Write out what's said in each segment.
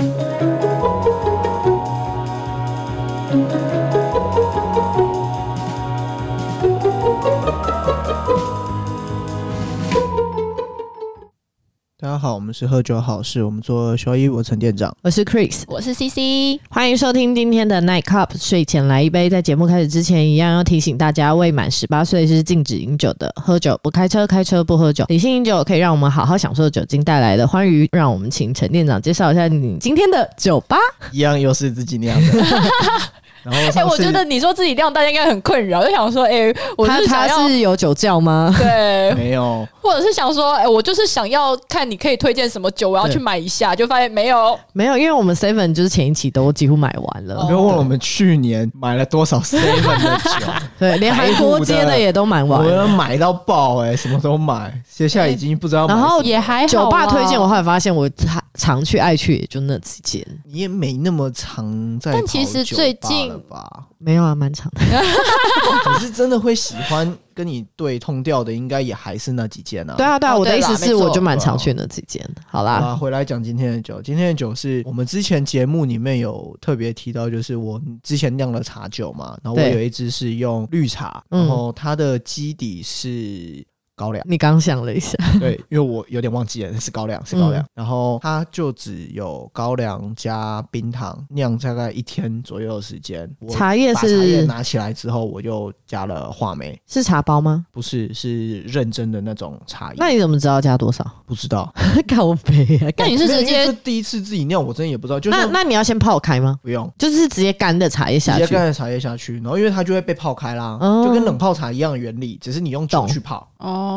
大们是喝酒好事，我们做小一，我陈店长。我是 Chris，我是 CC，欢迎收听今天的 Night Cup，睡前来一杯。在节目开始之前，一样要提醒大家，未满十八岁是禁止饮酒的，喝酒不开车，开车不喝酒。理性饮酒可以让我们好好享受酒精带来的欢愉。让我们请陈店长介绍一下你今天的酒吧。一样又是自己酿的。然后哎、上次我觉得你说自己量，大家应该很困扰，就想说，哎、我他他是有酒窖吗？对，没有，或者是想说，哎、我就是想要看你可以推荐什么酒，我要去买一下，就发现没有，没有，因为我们 Seven 就是前一期都几乎买完了，哦。不要忘了我们去年买了多少 seven 的酒，对，连韩国街的也都买完我了。们买到爆哎、什么都买。接下来已经不知道然后也还好啊。酒吧推荐，我后来发现我常常去爱去也就那几间，你也没那么常在但其实最近了吧？没有啊，蛮长的。可是真的会喜欢跟你对痛调的，应该也还是那几件啊。对啊，对啊，哦我的意思是，我就蛮常去那几件。好好啦，啊，回来讲今天的酒。今天的酒是我们之前节目里面有特别提到，就是我之前酿了茶酒嘛，然后我有一支是用绿茶，嗯然后它的基底是高粱。你刚想了一下，对，因为我有点忘记了是高粱，是高粱。嗯然后它就只有高粱加冰糖酿大概一天左右的时间。茶叶是茶叶是拿起来之后，我就加了话梅，是茶包吗？不是是认真的那种茶叶。那你怎么知道加多少？不知道？靠背啊！那你是直接这第一次自己酿，我真的也不知道。就那是那你要先泡开吗？不用。就是直接干的茶叶直下去。直接干的茶叶下去，然后因为它就会被泡开啦，哦就跟冷泡茶一样的原理，只是你用酒去泡，哦，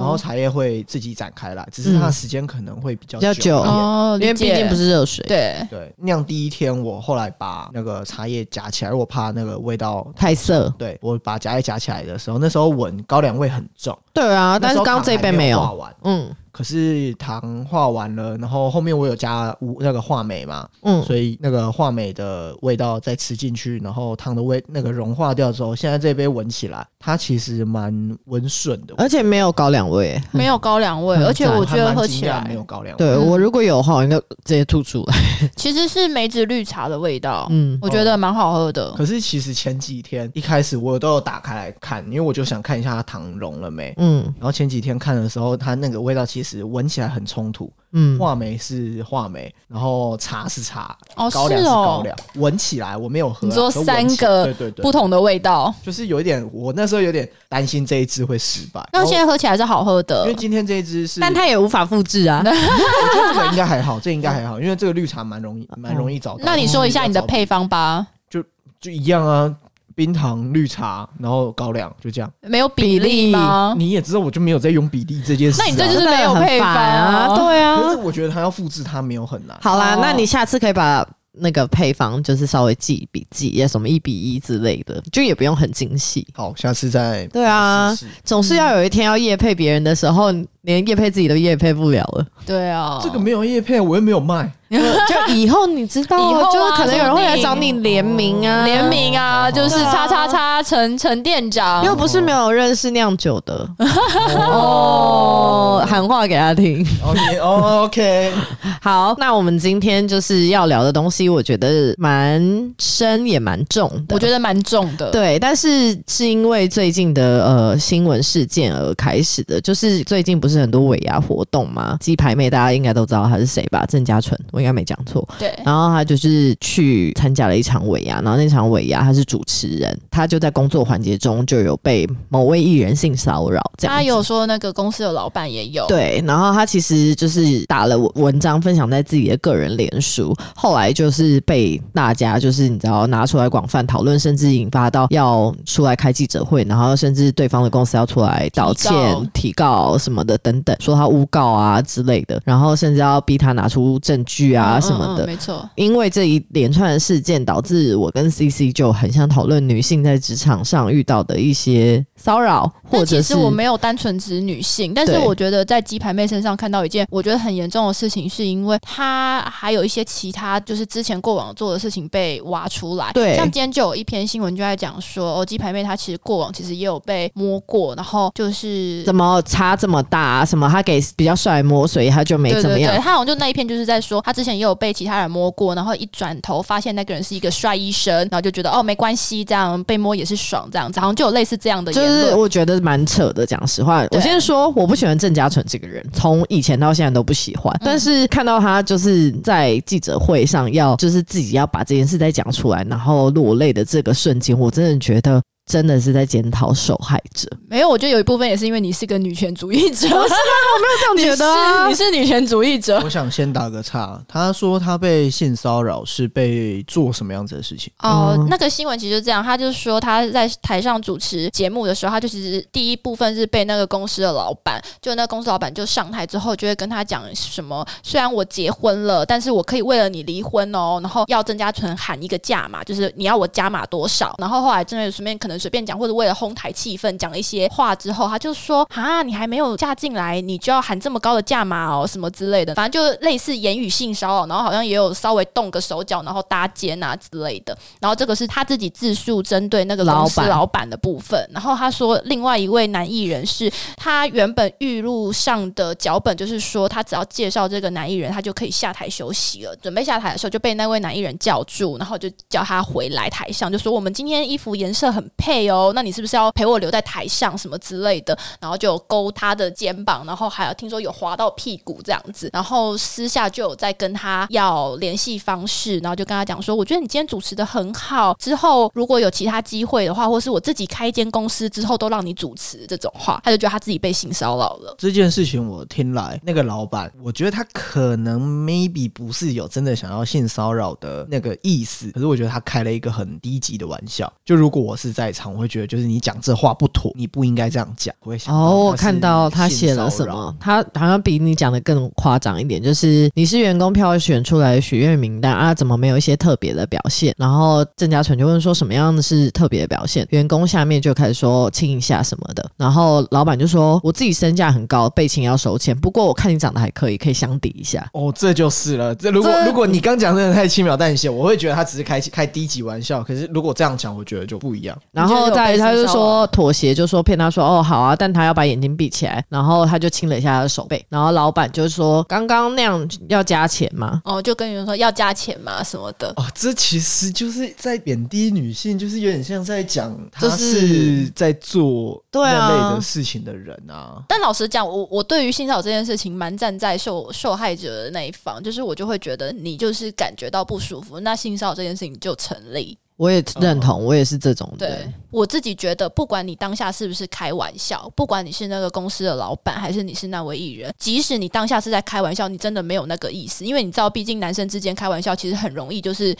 然后茶叶会自己展开来，只是它的时间可能会比较比较久久一点。哦，因为毕竟不是是热水，对，对，酿第一天，我后来把那个茶叶夹起来，我怕那个味道。太涩。对我把茶叶夹起来的时候，那时候闻高粱味很重，对啊，但是刚刚这一杯没有。嗯可是糖化完了，然后后面我有加无那个话梅嘛，嗯，所以那个话梅的味道再吃进去，然后糖的味那个融化掉之后，现在这杯闻起来，它其实蛮温顺的。而且没有高粱味。没有高粱味，而且我觉得喝起来没有高粱味。对嗯我如果有的话，我应该直接吐出来。其实是梅子绿茶的味道，嗯，我觉得蛮好喝的。可是其实前几天一开始我都有打开来看，因为我就想看一下它糖融了没。嗯然后前几天看的时候，它那个味道其实闻起来很冲突，嗯，话梅是话梅，然后茶是茶，哦，高粱是哦高粱，闻起来我没有喝啊、你说三个对对对，不同的味道，就是有一点，我那时候有点担心这一支会失败。那现在喝起来是好喝的因为。今天这一支是，但它也无法复制啊。我觉得这个应该还好，这应该还好，因为这个绿茶蛮容易蛮容易找到。那你说一下你的配方吧，就就一样啊，冰糖、绿茶，然后高粱，就这样。没有比例吗？你也知道，我就没有在用比例这件事、啊。那你这就是没有配方啊，对啊可啊是。我觉得它要复制它没有很难。好啦，哦那你下次可以把那个配方就是稍微记笔记，也什么一比一之类的，就也不用很精细。好，下次再对啊试试总是要有一天要夜配别人的时候，连夜配自己都夜配不了了。对啊，这个没有夜配，我又没有卖。就以后你知道，以后啊就可能有人会来找你联名啊，联名啊，就是叉叉叉陈陈店长，又不是没有认识酿酒的 哦，喊话给他听。哦，你哦，OK，好，那我们今天就是要聊的东西，我觉得蛮深也蛮重的。我觉得蛮重的。对，但是是因为最近的呃新闻事件而开始的，就是最近不是很多尾牙活动吗？鸡排妹大家应该都知道她是谁吧？郑嘉纯，我应该没讲错。对。然后他就是去参加了一场尾牙，然后那场尾牙他是主持人，他就在工作环节中就有被某位艺人性骚扰，这样他有说那个公司的老板也有，对，然后他其实就是打了文文章分享在自己的个人脸书，后来就是被大家就是你知道拿出来广泛讨论，甚至引发到要出来开记者会，然后甚至对方的公司要出来道歉、提告什么的等等，说他诬告啊之类的，然后甚至要逼他拿出证据啊嗯什么的嗯嗯。没错。因为这一连串的事件，导致我跟 CC 就很想讨论女性在职场上遇到的一些骚扰，或但者是其实我没有单纯指女性，但是我觉得在鸡排妹身上看到一件我觉得很严重的事情，是因为她还有一些其他就是之前过往做的事情被挖出来。对像今天就有一篇新闻就在讲说，哦，鸡排妹她其实过往其实也有被摸过，然后就是怎么差这么大、啊？什么她给比较帅摸，所以她就没怎么样对对对，。他好像就那一篇就是在说，她之之前也有被其他人摸过，然后一转头发现那个人是一个帅医生，然后就觉得哦没关系，这样被摸也是爽，这样子好像就有类似这样的就是言论。我觉得蛮扯的，讲实话。我先说，我不喜欢郑嘉纯这个人，从以前到现在都不喜欢。嗯但是看到他就是在记者会上要，就是自己要把这件事再讲出来，然后落泪的这个瞬间，我真的觉得真的是在检讨受害者。没有，我觉得有一部分也是因为你是个女权主义者，是吗？我没有这样觉得啊你是你是女权主义者我想先打个岔，他说他被性骚扰是被做什么样子的事情？哦嗯，那个新闻其实就这样，他就是说他在台上主持节目的时候，他就其实第一部分是被那个公司的老板，就那公司老板就上台之后就会跟他讲什么，虽然我结婚了，但是我可以为了你离婚哦，然后要郑家纯喊一个价嘛，就是你要我加码多少，然后后来真的顺便可能随便讲，或者为了哄抬气氛讲了一些话之后，他就说啊，你还没有嫁进来，你就要喊这么高的价码哦，什么之类的，反正就类似言语性骚扰，然后好像也有稍微动个手脚，然后搭肩啊之类的。然后这个是他自己自述针对那个公司老板老板的部分。然后他说，另外一位男艺人是他原本预录上的脚本，就是说他只要介绍这个男艺人，他就可以下台休息了。准备下台的时候，就被那位男艺人叫住，然后就叫他回来台上，就说我们今天衣服颜色很配哦，那你是不是要陪我留在台上什么之类的？然后就勾他的肩膀，然后还有听说有滑到屁股这样子，然后私下就有在跟他要联系方式，然后就跟他讲说，我觉得你今天主持的很好，之后如果有其他机会的话，或是我自己开一间公司之后都让你主持这种话，他就觉得他自己被性骚扰了。这件事情我听来，那个老板，我觉得他可能 maybe 不是有真的想要性骚扰的那个意思，可是我觉得他开了一个很低级的玩笑。就如果我是在场，我会觉得就是你讲这话不妥，你不应该这样讲。我会想哦，我看到他写了什么，他好像比你讲的更夸张一点，就是你是员工票选出来的许愿名单啊，怎么没有一些特别的表现？然后郑家纯就问说什么样的是特别的表现？员工下面就开始说亲一下什么的，然后老板就说我自己身价很高，被亲要收钱，不过我看你长得还可以，可以相抵一下。哦，这就是了。这如果这如果你刚讲真的太轻描淡写，我会觉得他只是开开低级玩笑。可是如果这样讲，我觉得就不一样。然后再他就说妥协，就说骗他说哦好啊，但他要把眼睛闭起来，然后他就亲了一下他的手背，然后老板就说刚刚那样要加钱吗？哦，就跟人说要加钱吗什么的。哦，这其实就是在贬低女性，就是有点像在讲他就是是在做那类的事情的人啊。但老实讲，我我对于性骚扰这件事情蛮站在受受害者的那一方，就是我就会觉得你就是感觉到不舒服，那性骚扰这件事情就成立。我也认同，我也是这种对人。我自己觉得，不管你当下是不是开玩笑，不管你是那个公司的老板，还是你是那位艺人，即使你当下是在开玩笑，你真的没有那个意思，因为你知道，毕竟男生之间开玩笑其实很容易就是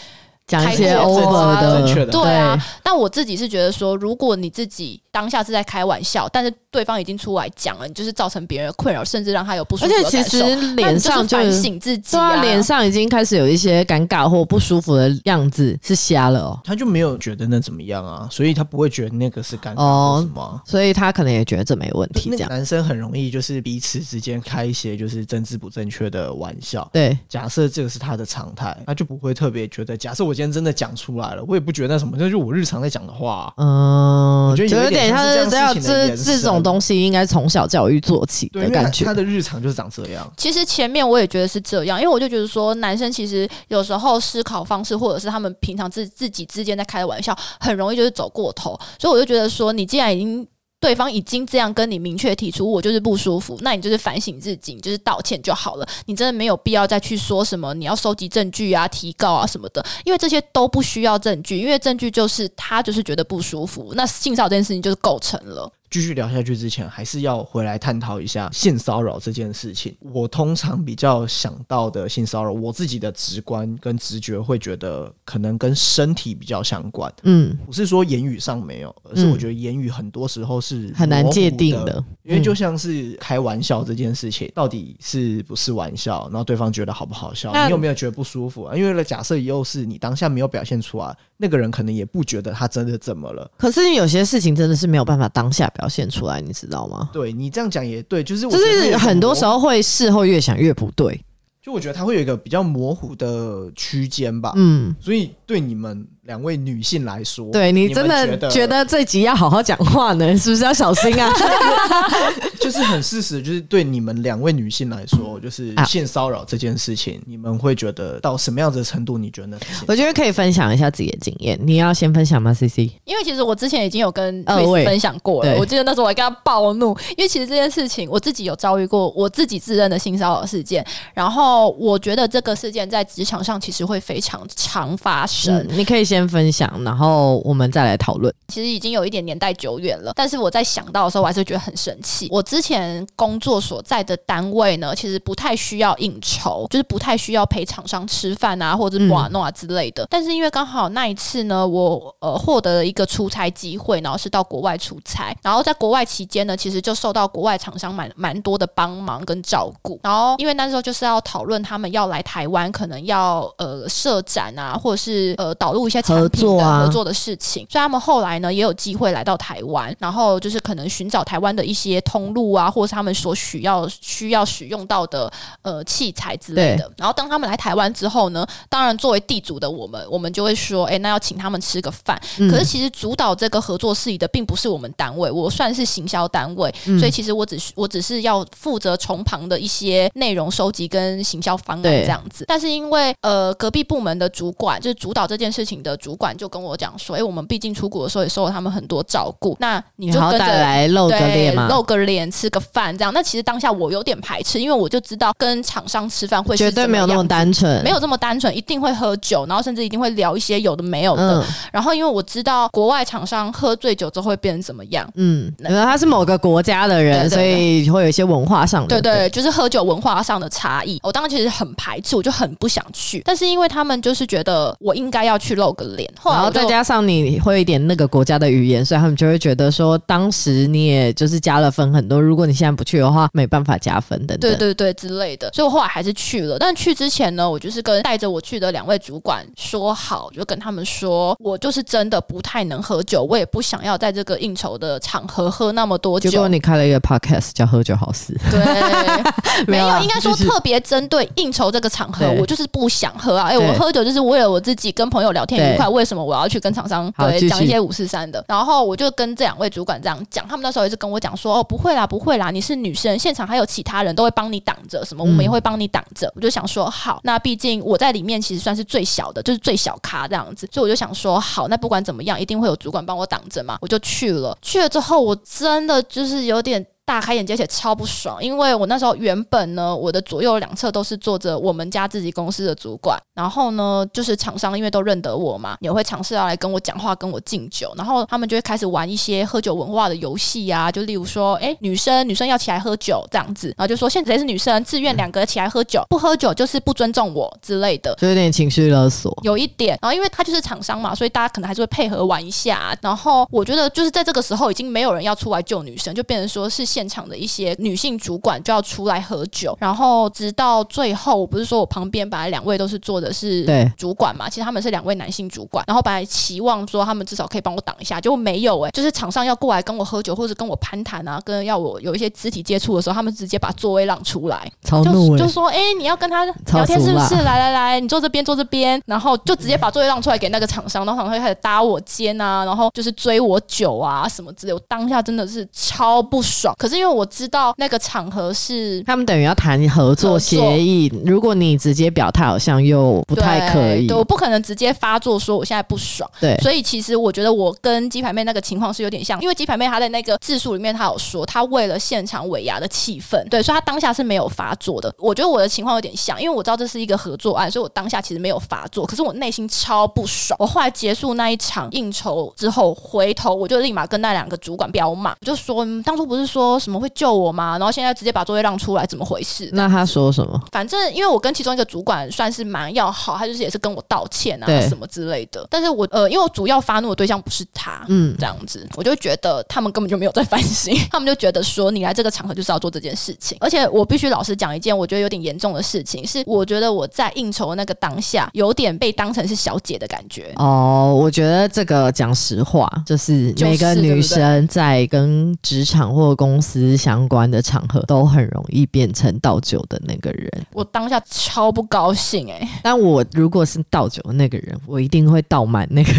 讲一些 over 的，正确的对啊。但我自己是觉得说，如果你自己当下是在开玩笑，但是对方已经出来讲了，你就是造成别人的困扰，甚至让他有不舒服的感受。且其实脸上就反省自己对啊，脸上已经开始有一些尴尬或不舒服的样子，是瞎了哦。他就没有觉得那怎么样啊，所以他不会觉得那个是尴尬哦什么啊。所以他可能也觉得这没问题，那个这样男生很容易就是彼此之间开一些就是政治不正确的玩笑。对。假设这个是他的常态，他就不会特别觉得。假设我今天真的讲出来了，我也不觉得那什么，这就是我日常在讲的话啊、嗯，我觉得有一点他像是这样要这这种东西应该从小教育做起对，感觉他。的日常就是长这样。其实前面我也觉得是这样，因为我就觉得说，男生其实有时候思考方式，或者是他们平常自自己之间在开的玩笑，很容易就是走过头。所以我就觉得说，你既然已经对方已经这样跟你明确提出我就是不舒服，那你就是反省自己，就是道歉就好了。你真的没有必要再去说什么你要收集证据啊、提告啊什么的，因为这些都不需要证据，因为证据就是他就是觉得不舒服，那性骚扰这件事情就是构成了。继续聊下去之前，还是要回来探讨一下性骚扰这件事情。我通常比较想到的性骚扰，我自己的直观跟直觉会觉得可能跟身体比较相关。嗯，不是说言语上没有，而是我觉得言语很多时候是很难界定的，因为就像是开玩笑这件事情，到底是不是玩笑，然后对方觉得好不好笑，你有没有觉得不舒服啊？因为假设又是你当下没有表现出来，那个人可能也不觉得他真的怎么了。可是有些事情真的是没有办法当下表现出来，你知道吗？对你这样讲也对，就是我就是很多时，候会事后越想越不对。就我觉得它会有一个比较模糊的区间吧。嗯，所以对你们两位女性来说，对你真的觉觉得这集要好好讲话呢，是不是要小心啊？就是很事实，就是对你们两位女性来说，就是啊性骚扰这件事情，你们会觉得到什么样子的程度？你觉得呢？我觉得可以分享一下自己的经验。你要先分享吗？C C，因为其实我之前已经有跟二 Chris 位分享过了，我记得那时候我还跟他暴怒，因为其实这件事情我自己有遭遇过，我自己自认的性骚扰事件，然后我觉得这个事件在职场上其实会非常常发生，嗯，你可以先分享，然后我们再来讨论。其实已经有一点年代久远了，但是我在想到的时候，我还是觉得很生气。我之前工作所在的单位呢，其实不太需要应酬，就是不太需要陪厂商吃饭啊，或者是玩弄啊之类的。但是因为刚好那一次呢，我呃获得了一个出差机会，然后是到国外出差，然后在国外期间呢，其实就受到国外厂商蛮蛮多的帮忙跟照顾。然后因为那时候就是要讨论他们要来台湾，可能要呃设展啊，或者是呃导入一些产合品作啊的合作的事情，所以他们后来呢也有机会来到台湾，然后就是可能寻找台湾的一些通路啊，或是他们所需要需要使用到的呃器材之类的。然后当他们来台湾之后呢，当然作为地主的我们，我们就会说，哎，那要请他们吃个饭。嗯可是其实主导这个合作事宜的并不是我们单位，我算是行销单位，嗯所以其实我只是我只是要负责从旁的一些内容收集跟行销方案这样子。但是因为呃隔壁部门的主管就是主导这件事情的主管就跟我讲说，哎，我们毕竟出国的时候也受了他们很多照顾，那你就跟着。来露个，脸嘛，露个脸，吃个饭，这样。那其实当下我有点排斥，因为我就知道跟厂商吃饭会绝对没有那么单纯，没有这么单纯，一定会喝酒，然后甚至一定会聊一些有的没有的。嗯然后因为我知道国外厂商喝醉酒之后会变成怎么样，嗯，因为他是某个国家的人，所以会有一些文化上的对对，就是喝酒文化上的差异。我当时其实很排斥，我就很不想去，但是因为他们就是觉得我应该要去露个脸，然后再加上你会一点那个国家的语言，所以他们就会觉得说，当时你也就是加了分很多，如果你现在不去的话，没办法加分等等。对对对之类的，所以我后来还是去了。但去之前呢，我就是跟带着我去的两位主管说好，就跟他们说，我就是真的不太能喝酒，我也不想要在这个应酬的场合喝那么多酒。结果你开了一个 podcast 叫“喝酒好事对，没有，应该说特别针对应酬这个场合，我就是不想喝啊。哎、对我喝酒就是为了我自己跟朋友聊天愉快，为什么我要去跟厂商对讲一些五四三的？然后我就跟这两位主管这样讲，他们那时候一直跟我讲说，哦，不会啦，不会啦，你是女生，现场还有其他人都会帮你挡着，什么我们也会帮你挡着。我就想说，好，那毕竟我在里面其实算是最小的，就是最小咖这样子，所以我就想说，好，那不管怎么样，一定会有主管帮我挡着嘛，我就去了。去了之后，我真的就是有点。大开眼界，而且超不爽，因为我那时候原本呢，我的左右两侧都是坐着我们家自己公司的主管，然后呢，就是厂商因为都认得我嘛，也会尝试要来跟我讲话，跟我敬酒，然后他们就会开始玩一些喝酒文化的游戏啊，就例如说，哎，女生女生要起来喝酒这样子，然后就说现在谁是女生，自愿两个起来喝酒，不喝酒就是不尊重我之类的”，。就有点情绪勒索。有一点，然后因为他就是厂商嘛，所以大家可能还是会配合玩一下。然后我觉得就是在这个时候，已经没有人要出来救女生，就变成说是现场的一些女性主管就要出来喝酒。然后直到最后，我不是说我旁边本来两位都是坐的是对主管嘛，其实他们是两位男性主管。然后本来期望说他们至少可以帮我挡一下，结果没有哎、就是场上要过来跟我喝酒，或者跟我攀谈啊，跟要我有一些肢体接触的时候，他们直接把座位让出来。超怒哎、就就说，哎、你要跟他聊天是不是？来来来，你坐这边，坐这边，然后就直接把座位让出来给那个厂商，然后厂商就开始搭我肩啊，然后就是追我酒啊什么之类。我当下真的是超不爽，可是因为我知道那个场合是。他们等于要谈合作协议，如果你直接表态，好像又不太可以对，对我不可能直接发作说我现在不爽，对所以其实我觉得我跟鸡排妹那个情况是有点像，因为鸡排妹她在那个字数里面她有说，她为了现场尾牙的气氛，对，所以她当下是没有发作的。我觉得我的情况有点像，因为我知道这是一个合作案，所以我当下其实没有发作，可是我内心超不爽。我后来结束那一场应酬之后，回头我就立马跟那两个主管飙骂，我就说、嗯当初不是说什么会救我吗？然后现在直接把座位让出来，怎么回事？那他说什么？反正因为我跟其中一个主管算是蛮要好，他就是也是跟我道歉啊什么之类的。但是我呃，因为我主要发怒的对象不是他，嗯这样子，我就觉得他们根本就没有在反省，他们就觉得说你来这个场合就是要做这件事情。而且我必须老实讲一件我觉得有点严重的事情，是我觉得我在应酬的那个当下，有点被当成是小姐的感觉。哦，我觉得这个讲实话，就是每个女生在跟职场或公司相关的场合，都很容易变成倒酒的那个人。我当下超不高兴哎、但我如果是倒酒的那个人，我一定会倒满那个，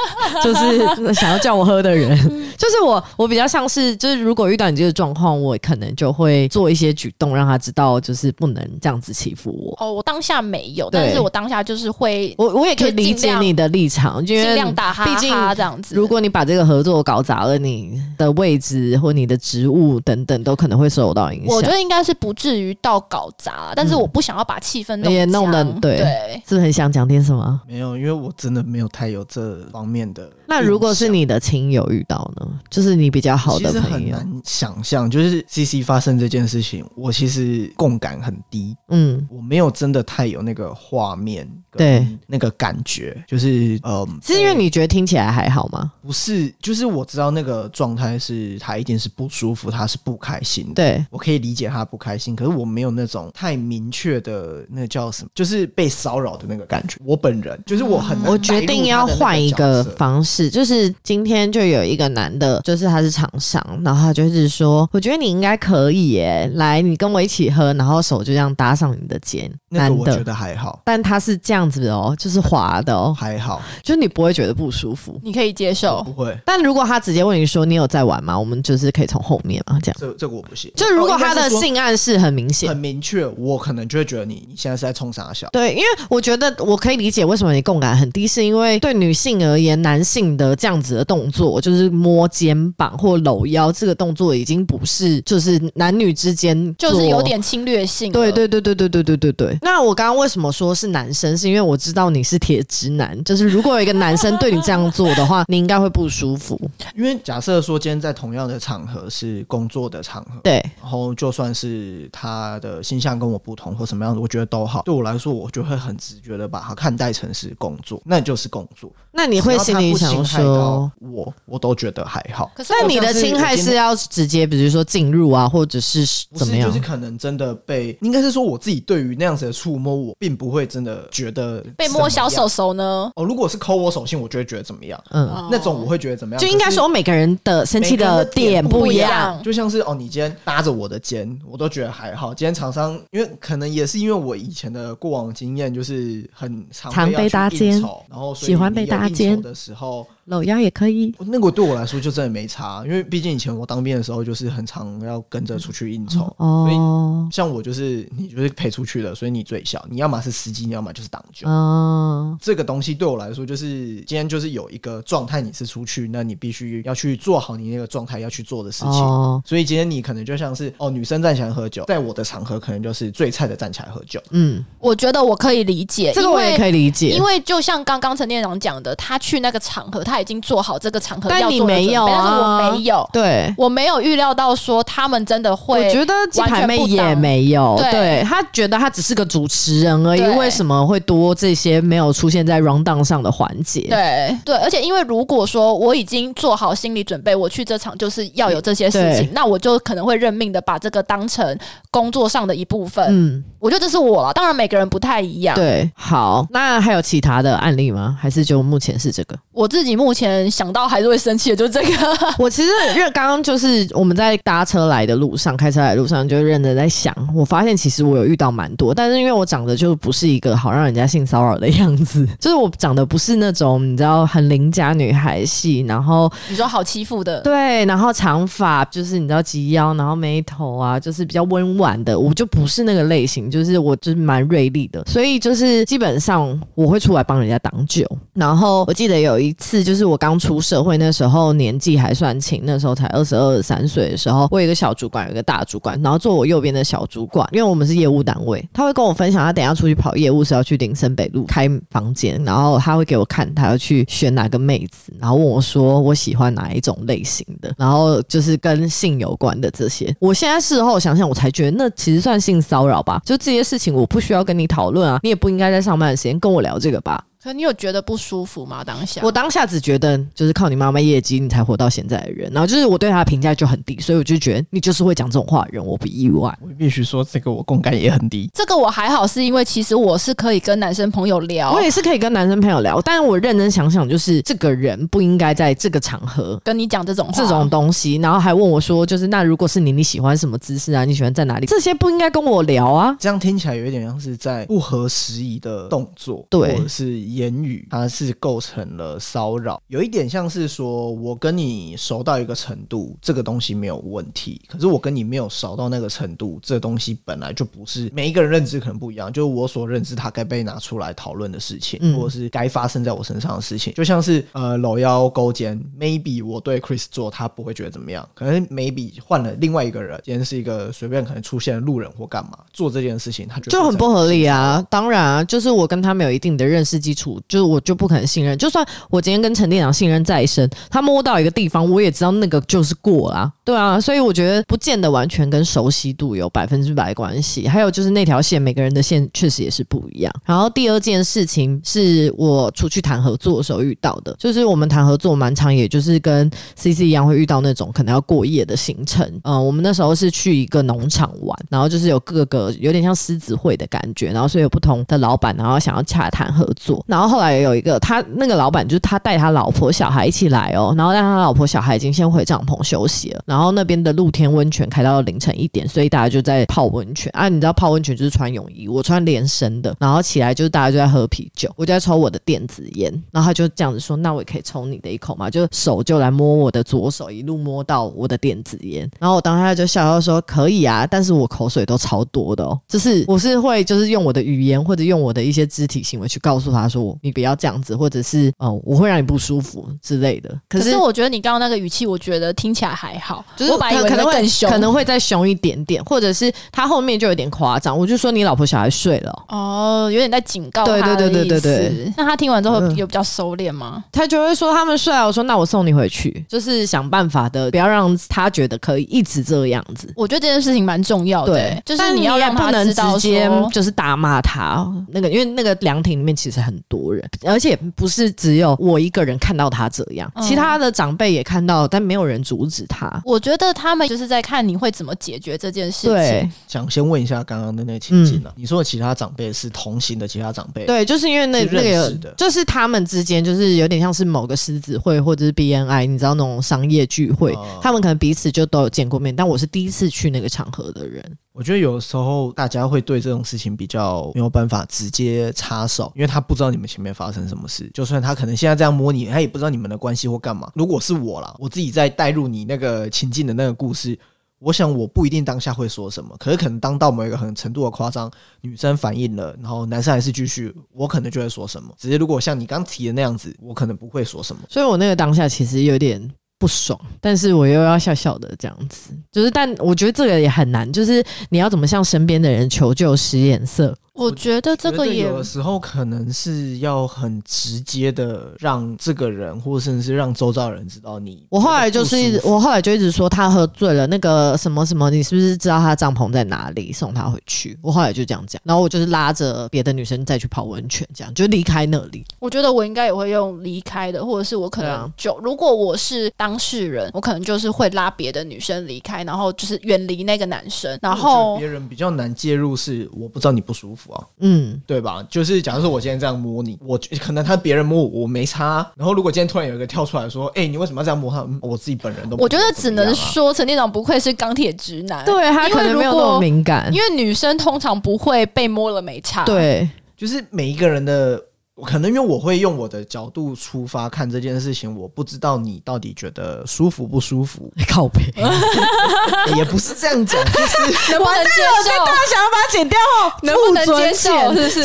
就是想要叫我喝的人。就是我，我比较像是，就是如果遇到你这个状况，我可能就会做一些举动，让他知道，就是不能这样子欺负我。哦，我当下没有，但是我当下就是会我我也可以理解你的立场，因尽为量打哈毕竟哈这样子。如果你把这个合作搞砸了，你的位置或你的职务等等都可能会受到影响。我觉得应该是不至于到搞砸，但是我不想要把气氛弄也弄得僵对对。是不是很想讲点什么？没有，因为我真的没有太有这方面的。那如果是，你的亲友遇到呢？就是你比较好的朋友，很难想象，就是 C C 发生这件事情，我其实共感很低，嗯，我没有真的太有那个画面，对，那个感觉，就是呃，是因为你觉得听起来还好吗？不是，就是我知道那个状态是他一定是不舒服，他是不开心的。对，我可以理解他不开心，可是我没有那种太明确的那个叫什么，就是被骚扰的那个感觉。我本人就是我很难我决定要换一个方式，就是今天就有一个男的，就是他是厂商，然后他就是说，我觉得你应该可以耶，来，你跟我一起喝，然后手就这样搭上你的肩，男那个我觉。得还好，但他是这样子的哦，就是滑的哦，还好，就是你不会觉得不舒服。你可以接受不会，但如果他直接问你说你有在玩吗？我们就是可以从后面嘛，这样。这这个我不行。就如果他的性暗示很明显很，明确，我可能就会觉得你你现在是在冲傻笑。对，因为我觉得我可以理解为什么你共感很低，是因为对女性而言，男性的这样子的动作，就是摸肩膀或搂腰，这个动作已经不是就是男女之间就是有点侵略性。对，对对对对对对对对。那我刚刚为什么说是男生？是因为我知道你是铁直男，就是如果有一个男生对你这样做的话，你应该会不舒服。因为假设说今天在同样的场合是工作的场合，对，然后就算是他的形象跟我不同或什么样子，我觉得都好。对我来说，我就会很直觉的把它看待成是工作，那就是工作。那你会心里想说到。我，我都觉得还好。可是那你的侵害是要直接，比如说进入啊，或者是，怎么样？就是可能真的被，应该是说我自己对于那样子的触摸，我并不会真的觉得被摸小手。手呢？哦，如果是抠我手心，我就会觉得怎么样？嗯，那种我会觉得怎么样？就应该说每个人的生气的点不不一样。就像是哦，你今天搭着我的肩，我都觉得还好。今天厂商，因为可能也是因为我以前的过往经验，就是很常常被要去应搭肩然后所以喜欢被搭肩的时候，搂腰也可以。那个对我来说就真的没差，因为毕竟以前我当兵的时候，就是很常要跟着出去应酬，哦所以哦，像我就是你就是陪出去的，所以你最小，你要么是司机，你要么就是挡酒。哦，这个东西对我来说，就是今天就是有一个状态，你是出去，那你必须要去做好你那个状态要去做的事情。哦，所以今天你可能就像是哦，女生站起来喝酒，在我的场合可能就是最菜的站起来喝酒。嗯，我觉得我可以理解，这个我也可。以理解，因为就像刚刚陈店长讲的，他去那个场合，他已经做好这个场合但要做的你没有啊我没有，对。我没有预料到说他们真的会我会。觉得鸡排妹也没有，对对他觉得他只是个主持人而已，为什么会多这些没有出现在 round down 上的环节？对对，而且因为如果说我已经做好心理准备，我去这场就是要有这些事情，那我就可能会认命的把这个当成工作上的一部分。嗯，我觉得这是我了，当然每个人不太一样。对，好，那还有其他的案例吗？还是就目前是这个？我自己目前想到还是会生气的，就是这个。我其实因为刚刚就是我们在搭车来的路上，开车来的路上就认真在想，我发现其实我有遇到蛮多，但是因为我长得就不是一个好让人家性骚扰的样子，就是我长得不是那种你知道很邻家女孩系，然后你说好欺负的，对，然后长发就是你知道及腰，然后眉头啊，就是比较温婉的，我就不是那个类型，就是我就是蛮锐利的，所以就是基本上我会出来帮人家挡酒。然后我记得有一次，就就是我刚出社会那时候年纪还算轻，那时候才二十二三岁的时候，我有一个小主管，有一个大主管，然后坐我右边的小主管，因为我们是业务单位，他会跟我分享他等一下出去跑业务是要去林森北路开房间，然后他会给我看他要去选哪个妹子，然后问我说我喜欢哪一种类型的，然后就是跟性有关的这些。我现在事后想想，我才觉得那其实算性骚扰吧，就这些事情我不需要跟你讨论啊，你也不应该在上班的时间跟我聊这个吧。可你有觉得不舒服吗？当下我当下只觉得就是靠你妈妈业绩你才活到现在的人，然后就是我对他的评价就很低，所以我就觉得你就是会讲这种话的人，我不意外。我必须说这个我共感也很低。这个我还好，是因为其实我是可以跟男生朋友聊，我也是可以跟男生朋友聊，但是我认真想想，就是这个人不应该在这个场合跟你讲这种话这种东西，然后还问我说，就是那如果是你，你喜欢什么姿势啊？你喜欢在哪里？这些不应该跟我聊啊。这样听起来有一点像是在不合时宜的动作，对或者是言语，它是构成了骚扰。有一点像是说我跟你熟到一个程度，这个东西没有问题，可是我跟你没有熟到那个程度，这个东西本来就不是每一个人认知可能不一样，就是我所认知它该被拿出来讨论的事情，嗯或者是该发生在我身上的事情，就像是呃搂腰勾肩，maybe 我对 Chris 做，他不会觉得怎么样，可能 maybe 换了另外一个人，今天是一个随便可能出现的路人或干嘛做这件事情，他觉得就很不合理啊！当然啊，就是我跟他没有一定的认识基础，就是我就不可能信任。就算我今天跟陈店长信任再深，他摸到一个地方，我也知道那个就是过啦，对啊。所以我觉得不见得完全跟熟悉度有百分之百关系。还有就是那条线，每个人的线确实也是不一样。然后第二件事情是我出去谈合作的时候遇到的，就是我们谈合作蛮长，也就是跟 C C 一样会遇到那种可能要过夜的行程。嗯、我们那时候是去一个农场玩，然后就是有各个有点像狮子会的感觉，然后所以有不同的老板，然后想要洽谈合作。然后后来有一个他那个老板就是他带他老婆小孩一起来哦，然后让他老婆小孩已经先回帐篷休息了，然后那边的露天温泉开到凌晨一点，所以大家就在泡温泉啊。你知道泡温泉就是穿泳衣，我穿连身的，然后起来就是大家就在喝啤酒，我就在抽我的电子烟，然后他就这样子说：“那我也可以抽你的一口嘛？”就手就来摸我的左手，一路摸到我的电子烟，然后我当下就笑笑说：“可以啊，但是我口水都超多的哦，就是我是会就是用我的语言或者用我的一些肢体行为去告诉他说你不要这样子，或者是哦、我会让你不舒服之类的。可是我觉得你刚刚那个语气，我觉得听起来还好，就是我本来可能会会更凶，可能会再凶一点点，或者是他后面就有点夸张，我就说你老婆小孩睡了哦、哦，有点在警告对对对对对对那他听完之后嗯有比较收敛吗？他就会说他们睡了，我说那我送你回去，就是想办法的，不要让他觉得可以一直这样子。我觉得这件事情蛮重要的、对，就是你要让他不能知道直接就是打骂他。那个，因为那个凉亭里面其实很多人，而且不是只有我一个人看到他这样，嗯其他的长辈也看到，但没有人阻止他。我觉得他们就是在看你会怎么解决这件事情。对想先问一下刚刚的那个情境啊，你说的其他长辈是同行的其他长辈，，嗯对，就是因为那那个认识的就是他们之间就是有点像是某个狮子会或者是 BNI，你知道那种商业聚会，哦他们可能彼此就都有见过面，但我是第一次去那个场合的人。我觉得有时候大家会对这种事情比较没有办法直接插手，因为他不知道你们前面发生什么事。就算他可能现在这样摸你，他也不知道你们的关系或干嘛。如果是我啦，我自己在带入你那个情境的那个故事，我想我不一定当下会说什么，可是可能当到某一个很程度的夸张，女生反应了，然后男生还是继续，我可能就会说什么。只是如果像你刚提的那样子，我可能不会说什么。所以我那个当下其实有点不爽，但是我又要笑笑的这样子，就是但我觉得这个也很难，就是你要怎么向身边的人求救使眼色。我觉得这个也有的时候可能是要很直接的让这个人，或甚至是让周遭人知道你。我后来就是一直，我后来就一直说他喝醉了，那个什么什么，你是不是知道他帐篷在哪里，送他回去？我后来就这样讲，然后我就是拉着别的女生再去泡温泉，这样就离开那里。我觉得我应该也会用离开的，或者是我可能就、如果我是当事人，我可能就是会拉别的女生离开，然后就是远离那个男生，然后别人比较难介入，是我不知道你不舒服啊，嗯，对吧？就是假如说我今天这样摸你，我可能他别人摸我，我没差。然后如果今天突然有一个跳出来说：“哎、你为什么要这样摸他？”嗯我自己本人都不我觉得只能说陈店长不愧是钢铁直男，对他可能没有那么敏感因，为女生通常不会被摸了没差，，对，就是每一个人的，可能因为我会用我的角度出发看这件事情，我不知道你到底觉得舒服不舒服，靠背。也不是这样讲，就是能不能接受？想要把它剪掉哦，能不能接受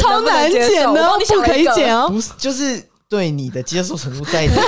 超能不能难接受剪的哦我帮你，想不可以剪哦。不是就是对你的接受程度在哪？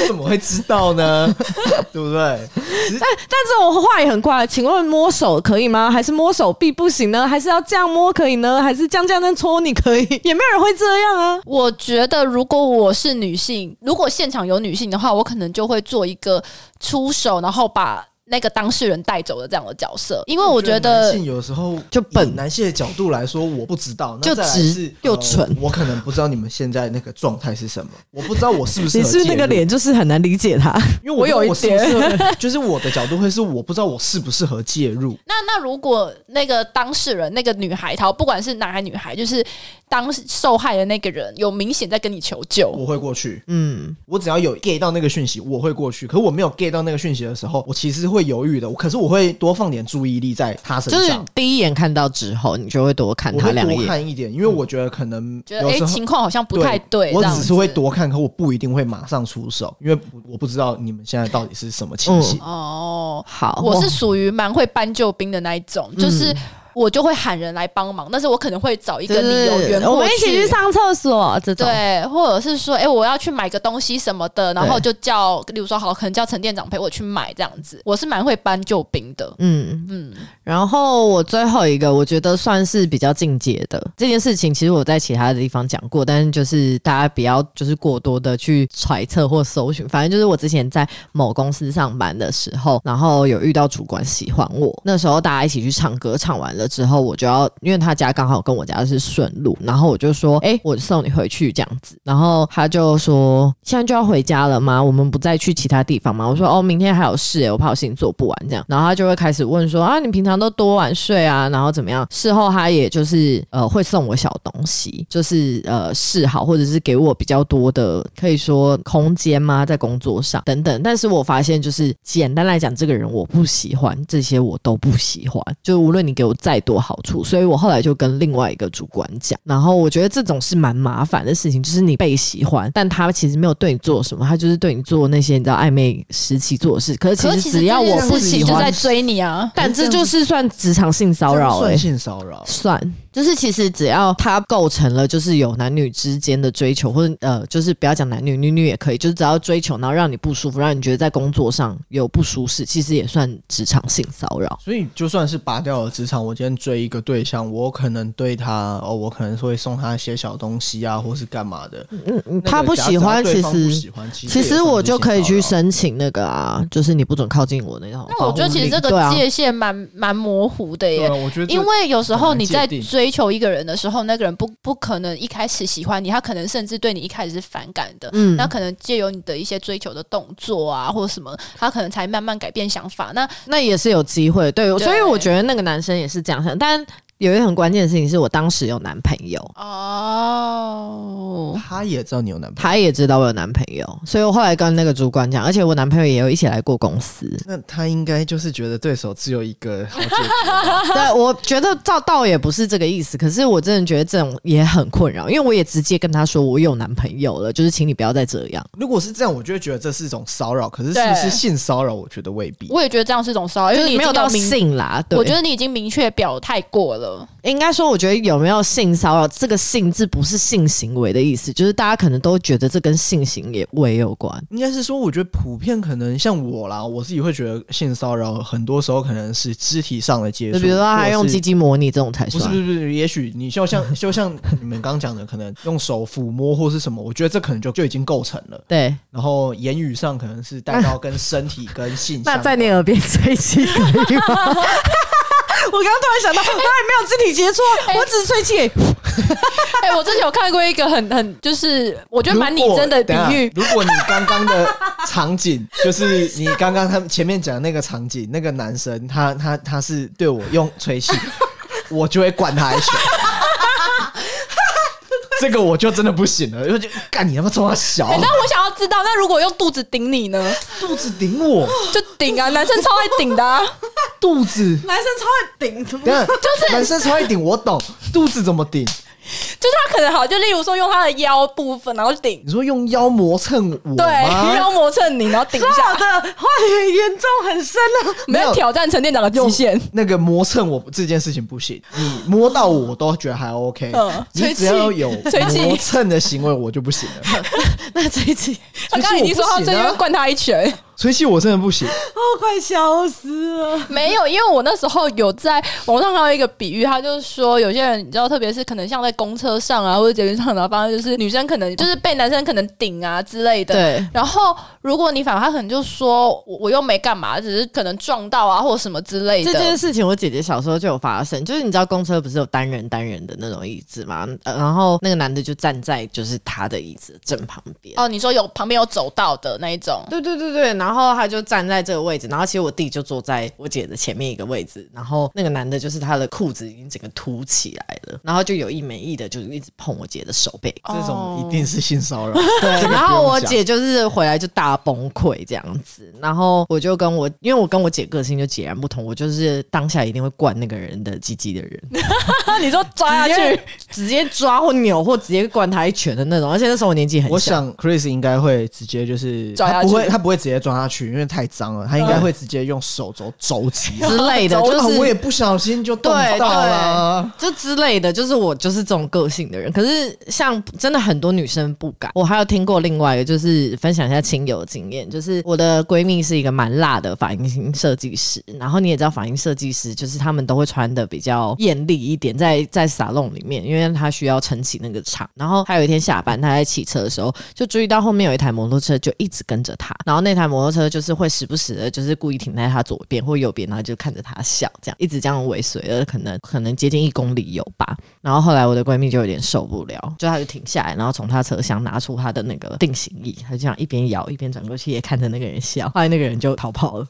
我怎么会知道呢？对不对？但但这种话也很怪，请问摸手可以吗？还是摸手臂不行呢？还是要这样摸可以呢？还是这样这样这样搓你可以？也没有人会这样啊。我觉得，如果我是女性，如果现场有女性的话，我可能就会做一个出手，然后把那个当事人带走的这样的角色，因为我觉男得性有时候就本男性的角度来说，我不知道，那就再来直是呃又蠢。我可能不知道你们现在那个状态是什么，我不知道我是不是你是那个脸，就是很难理解他。因为我有一我是不是就是我的角度会是我不知道我适不适合介入，那那如果那个当事人那个女孩，她不管是男孩女孩，就是当受害的那个人有明显在跟你求救，我会过去。嗯，我只要有 get 到那个讯息，我会过去。可是我没有 get 到那个讯息的时候，我其实会犹豫的。我可是我会多放点注意力在他身上就是上，第一眼看到之后，你就会多看他两眼。多看一点，因为我觉得可能觉得哎、有时候情况好像不太对，我只是会多看，可我不一定会马上出手，因为我不知道你们现在到底是什么情形。哦。好，我是属于蛮会搬救兵的那一种，就是嗯我就会喊人来帮忙，但是我可能会找一个理由圆过我们一起去上厕所这种。对，或者是说，哎、我要去买个东西什么的，然后就叫，例如说，好，可能叫陈店长陪我去买这样子。我是蛮会搬救兵的，嗯，嗯，然后我最后一个，我觉得算是比较进阶的这件事情，其实我在其他的地方讲过，但是就是大家不要就是过多的去揣测或搜寻，反正就是我之前在某公司上班的时候，然后有遇到主管喜欢我，那时候大家一起去唱歌，唱完了之后，我就要因为他家刚好跟我家是顺路，然后我就说，哎、我送你回去这样子，然后他就说，现在就要回家了吗？我们不再去其他地方吗？我说，哦，明天还有事、欸，我怕我事情做不完这样，然后他就会开始问说，啊，你平常都多晚睡啊？然后怎么样？事后他也就是呃会送我小东西，就是呃示好，或者是给我比较多的可以说空间吗？在工作上等等。但是我发现就是简单来讲，这个人我不喜欢，这些我都不喜欢，就无论你给我再多好处，所以我后来就跟另外一个主管讲，然后我觉得这种是蛮麻烦的事情，就是你被喜欢，但他其实没有对你做什么，他就是对你做那些你知道暧昧时期做的事，可是其实实只要我不喜欢就在，追你啊，但这就是算职场性骚扰哎、算性骚扰，算，就是其实只要它构成了，就是有男女之间的追求，或者呃，就是不要讲男女，女女也可以，就是只要追求，然后让你不舒服，让你觉得在工作上有不舒适，其实也算职场性骚扰。所以就算是拔掉了职场，我今天追一个对象，我可能对他哦，我可能会送他一些小东西啊，或是干嘛的。嗯嗯，他不喜欢，其实喜欢，其其实我就可以去申请那个啊，就是你不准靠近我那种那我觉得其实这个界限蛮蛮模糊的耶啊，。我觉得因为有时候你在很难界定追求一个人的时候，那个人不不可能一开始喜欢你，他可能甚至对你一开始是反感的。嗯那可能借由你的一些追求的动作啊，或者什么，他可能才慢慢改变想法。那那也是有机会，对，所以我觉得那个男生也是这样想，但有一个很关键的事情是我当时有男朋友，哦，他也知道你有男朋友，他也知道我有男朋友，所以我后来跟那个主管讲，而且我男朋友也有一起来过公司。那他应该就是觉得对手只有一个好解决吧。对，我觉得倒倒也不是这个意思，可是我真的觉得这种也很困扰，因为我也直接跟他说我有男朋友了，就是请你不要再这样。如果是这样，我就会觉得这是一种骚扰。可是是不是性骚扰？我觉得未必。我也觉得这样是一种骚扰，因为你没有到性啦，对，我觉得你已经明确表态过了。应该说，我觉得有没有性骚扰，这个性字不是性行为的意思，就是大家可能都觉得这跟性行为有关。应该是说，我觉得普遍可能像我啦，我自己会觉得性骚扰很多时候可能是肢体上的接触，就比如说他用鸡鸡模拟这种才不是算不。是不是，也许你就像 就像你们刚刚讲的，可能用手抚摸或是什么，我觉得这可能就就已经构成了。对，然后言语上可能是带到跟身体跟性相 那，在你耳边吹气可以吗？我刚刚突然想到，我当然没有肢体接触啊，我只是吹气。哎、我之前有看过一个很很，就是我觉得蛮拟真的比如果喻。如果你刚刚的场景，就是你刚刚他们前面讲的那个场景，那个男生他他他是对我用吹气，我就会灌他一拳。这个我就真的不行了，因为就干你他妈这么小，哎、那我想要知道，那如果用肚子顶你呢？肚子顶我，就顶啊，男生超爱顶的、啊。肚子，男生超爱顶，就是男生超爱顶，我懂，肚子怎么顶？就是他可能好，就例如说用他的腰部分，然后顶，你说用腰磨蹭我对，腰磨蹭你，然后顶一下，的，话题很严重，很深啊。没有挑战陈店长的极限。那个磨蹭我这件事情不行，你摸到我我都觉得还 OK，、嗯你只要有吹气。磨蹭的行为我就不行了。那这一集他刚刚已经说他最近灌他一拳，吹气我真的不行，我 快笑死了。没有，因为我那时候有在网上看到一个比喻，他就是说有些人你知道，特别是可能像在公车上啊，或者捷运上，然后发现就是女生可能就是被男生可能顶啊之类的。对，然后如果你反而他可能就说我我又没干嘛，只是可能撞到啊或什么之类的。这件事情我姐姐小时候就有发生，就是你知道公车不是有单人单人的那种椅子嘛、呃然后那个男的就站在就是他的椅子正旁边。哦，你说有旁边有走道的那一种，对对对对，然后他就站在这个位置，然后其实我弟就坐在我姐的前面一个位置，然后那个男的就是他的裤子已经整个凸起来了，然后就有意没意的就一直碰我姐的手背。这种一定是性骚扰。对，然后我姐就是回来就大崩溃这样子，然后我就跟我，因为我跟我姐个性就截然不同，我就是当下一定会灌那个人的鸡鸡的人，你说抓下去，直接抓或扭或直接灌他一拳的那种，而且那时候我年纪很小，我想 Chris 应该会直接就是抓下去他不会，他不会直接抓下去，因为太脏了。他应该会直接用手肘肘击。之类的，啊 就是我也不小心就动对到了。就之类的，就是我就是这种个性的人。可是像真的很多女生不敢。我还有听过另外一个，就是分享一下亲友经验，就是我的闺蜜是一个蛮辣的发型设计师，然后你也知道发型设计师就是他们都会穿的比较艳丽一点，在在沙龙里面，因为她需要撑起那个场。然后她有一天下班，她在骑车的时候就注意到后面有一台摩托车就一直跟着他，然后那台摩托车就是会时不时的，就是故意停在他左边或右边，然后就看着他笑，这样一直这样尾随了，可能 可能接近一公里有吧。然后后来我的闺蜜就有点受不了，就她就停下来，然后从她车厢拿出她的那个定型仪，她就这样一边摇一边转过去，也看着那个人笑。后来那个人就逃跑了，